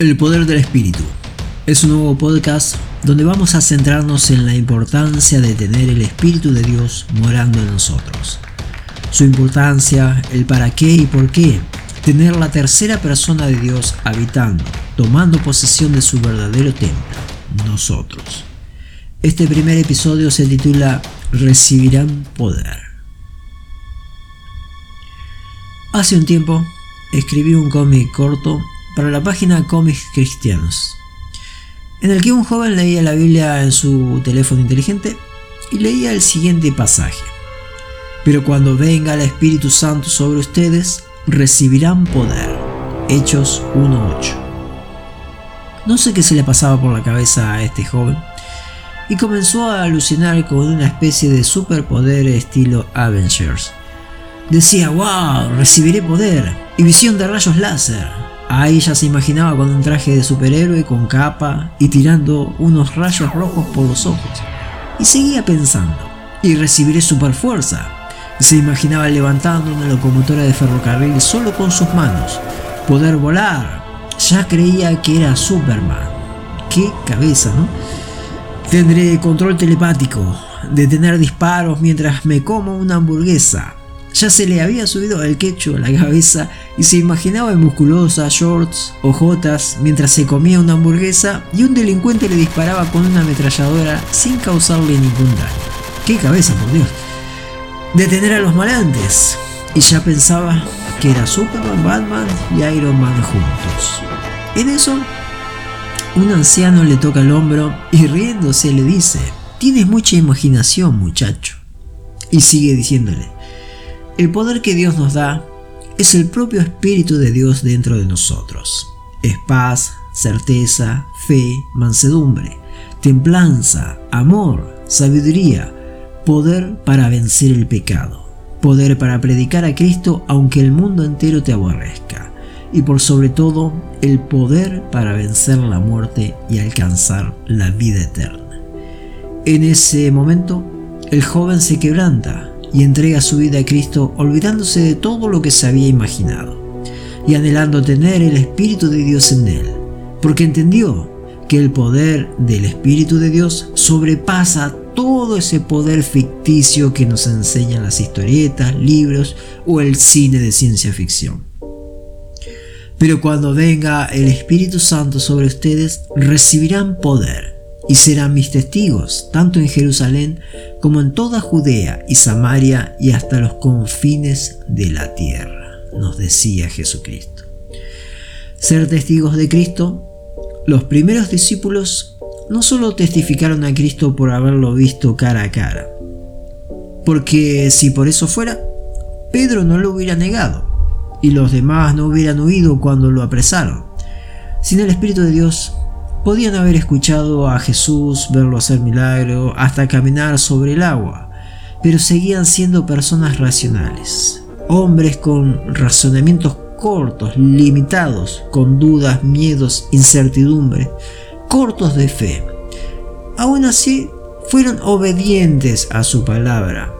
El poder del espíritu es un nuevo podcast donde vamos a centrarnos en la importancia de tener el espíritu de Dios morando en nosotros. Su importancia, el para qué y por qué, tener la tercera persona de Dios habitando, tomando posesión de su verdadero templo, nosotros. Este primer episodio se titula Recibirán poder. Hace un tiempo escribí un cómic corto para la página Cómics Cristianos, en el que un joven leía la Biblia en su teléfono inteligente y leía el siguiente pasaje. Pero cuando venga el Espíritu Santo sobre ustedes, recibirán poder. Hechos 1.8. No sé qué se le pasaba por la cabeza a este joven y comenzó a alucinar con una especie de superpoder estilo Avengers. Decía, wow, recibiré poder y visión de rayos láser. Ahí ya se imaginaba con un traje de superhéroe con capa y tirando unos rayos rojos por los ojos. Y seguía pensando, y recibiré superfuerza. Se imaginaba levantando una locomotora de ferrocarril solo con sus manos. Poder volar. Ya creía que era Superman. Qué cabeza, ¿no? Tendré control telepático, detener disparos mientras me como una hamburguesa. Ya se le había subido el quecho a la cabeza y se imaginaba en musculosa, shorts, ojotas, mientras se comía una hamburguesa y un delincuente le disparaba con una ametralladora sin causarle ningún daño. ¡Qué cabeza, por Dios! Detener a los malantes. Y ya pensaba que era Superman, Batman y Iron Man juntos. En eso un anciano le toca el hombro y riéndose le dice, tienes mucha imaginación muchacho. Y sigue diciéndole, el poder que Dios nos da es el propio Espíritu de Dios dentro de nosotros. Es paz, certeza, fe, mansedumbre, templanza, amor, sabiduría, poder para vencer el pecado, poder para predicar a Cristo aunque el mundo entero te aborrezca y por sobre todo el poder para vencer la muerte y alcanzar la vida eterna. En ese momento, el joven se quebranta y entrega su vida a Cristo olvidándose de todo lo que se había imaginado y anhelando tener el Espíritu de Dios en él, porque entendió que el poder del Espíritu de Dios sobrepasa todo ese poder ficticio que nos enseñan las historietas, libros o el cine de ciencia ficción. Pero cuando venga el Espíritu Santo sobre ustedes, recibirán poder y serán mis testigos, tanto en Jerusalén como en toda Judea y Samaria y hasta los confines de la tierra, nos decía Jesucristo. Ser testigos de Cristo, los primeros discípulos no solo testificaron a Cristo por haberlo visto cara a cara, porque si por eso fuera, Pedro no lo hubiera negado y los demás no hubieran huido cuando lo apresaron. Sin el Espíritu de Dios, podían haber escuchado a Jesús, verlo hacer milagro, hasta caminar sobre el agua, pero seguían siendo personas racionales, hombres con razonamientos cortos, limitados, con dudas, miedos, incertidumbre, cortos de fe. Aún así, fueron obedientes a su palabra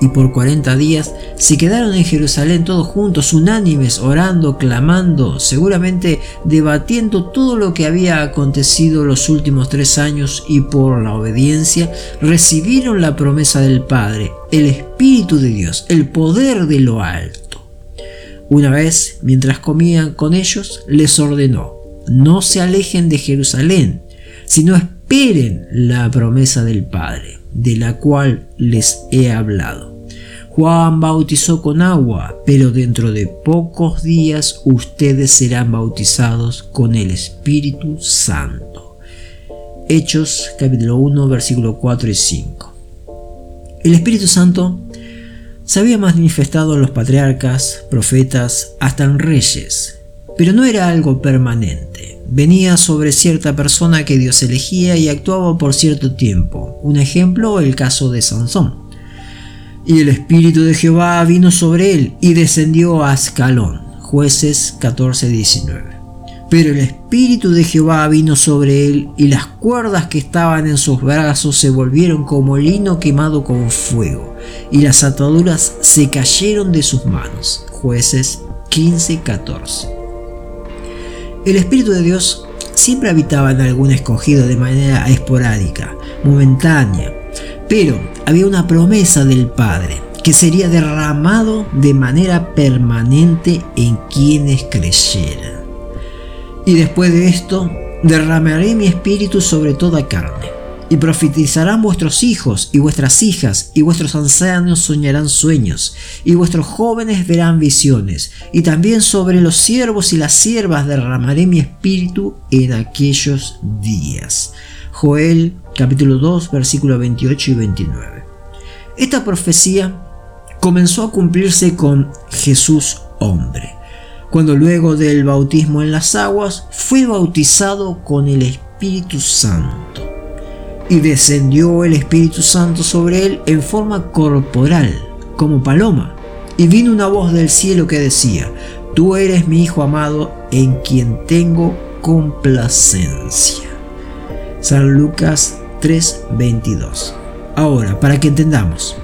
y por 40 días se quedaron en Jerusalén todos juntos, unánimes, orando, clamando, seguramente debatiendo todo lo que había acontecido los últimos tres años y por la obediencia recibieron la promesa del Padre, el Espíritu de Dios, el poder de lo alto. Una vez, mientras comían con ellos, les ordenó, no se alejen de Jerusalén, sino esperen la promesa del Padre, de la cual les he hablado. Juan bautizó con agua, pero dentro de pocos días ustedes serán bautizados con el Espíritu Santo. Hechos capítulo 1 versículo 4 y 5. El Espíritu Santo se había manifestado en los patriarcas, profetas, hasta en reyes, pero no era algo permanente. Venía sobre cierta persona que Dios elegía y actuaba por cierto tiempo. Un ejemplo, el caso de Sansón. Y el Espíritu de Jehová vino sobre él y descendió a Ascalón. Jueces 14:19. Pero el Espíritu de Jehová vino sobre él y las cuerdas que estaban en sus brazos se volvieron como lino quemado con fuego y las ataduras se cayeron de sus manos. Jueces 15:14. El Espíritu de Dios siempre habitaba en algún escogido de manera esporádica, momentánea, pero había una promesa del Padre que sería derramado de manera permanente en quienes creyeran. Y después de esto, derramaré mi espíritu sobre toda carne. Y profetizarán vuestros hijos y vuestras hijas, y vuestros ancianos soñarán sueños, y vuestros jóvenes verán visiones, y también sobre los siervos y las siervas derramaré mi espíritu en aquellos días. Joel capítulo 2 versículos 28 y 29. Esta profecía comenzó a cumplirse con Jesús hombre cuando luego del bautismo en las aguas fue bautizado con el Espíritu Santo. Y descendió el Espíritu Santo sobre él en forma corporal, como paloma. Y vino una voz del cielo que decía, Tú eres mi Hijo amado en quien tengo complacencia. San Lucas 3:22. Ahora, para que entendamos,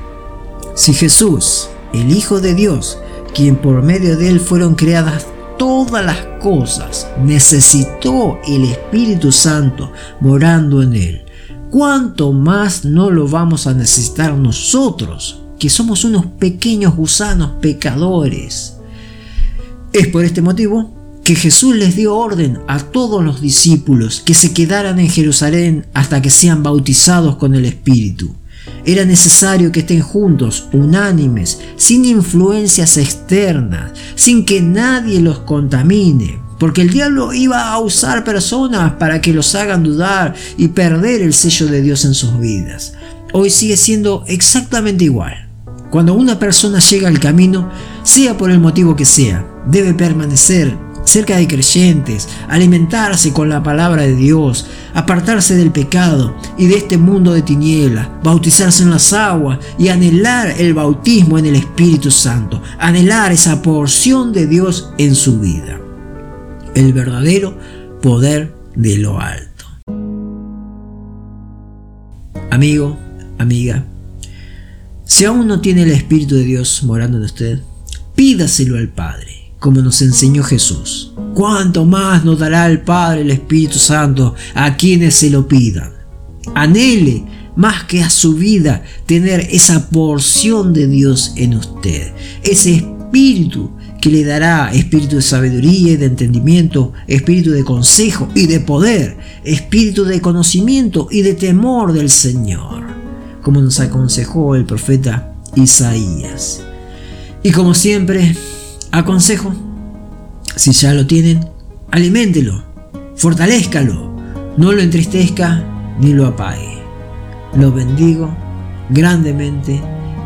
si Jesús, el Hijo de Dios, quien por medio de él fueron creadas todas las cosas, necesitó el Espíritu Santo morando en él. ¿Cuánto más no lo vamos a necesitar nosotros, que somos unos pequeños gusanos pecadores? Es por este motivo que Jesús les dio orden a todos los discípulos que se quedaran en Jerusalén hasta que sean bautizados con el Espíritu. Era necesario que estén juntos, unánimes, sin influencias externas, sin que nadie los contamine, porque el diablo iba a usar personas para que los hagan dudar y perder el sello de Dios en sus vidas. Hoy sigue siendo exactamente igual. Cuando una persona llega al camino, sea por el motivo que sea, debe permanecer cerca de creyentes, alimentarse con la palabra de Dios, apartarse del pecado y de este mundo de tinieblas, bautizarse en las aguas y anhelar el bautismo en el Espíritu Santo, anhelar esa porción de Dios en su vida. El verdadero poder de lo alto. Amigo, amiga, si aún no tiene el Espíritu de Dios morando en usted, pídaselo al Padre como nos enseñó Jesús. ¿Cuánto más nos dará el Padre el Espíritu Santo a quienes se lo pidan? Anhele más que a su vida tener esa porción de Dios en usted, ese espíritu que le dará espíritu de sabiduría y de entendimiento, espíritu de consejo y de poder, espíritu de conocimiento y de temor del Señor, como nos aconsejó el profeta Isaías. Y como siempre, Aconsejo, si ya lo tienen, aliméntelo, fortalezcalo, no lo entristezca ni lo apague. Lo bendigo grandemente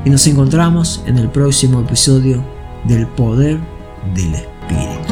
y nos encontramos en el próximo episodio del poder del Espíritu.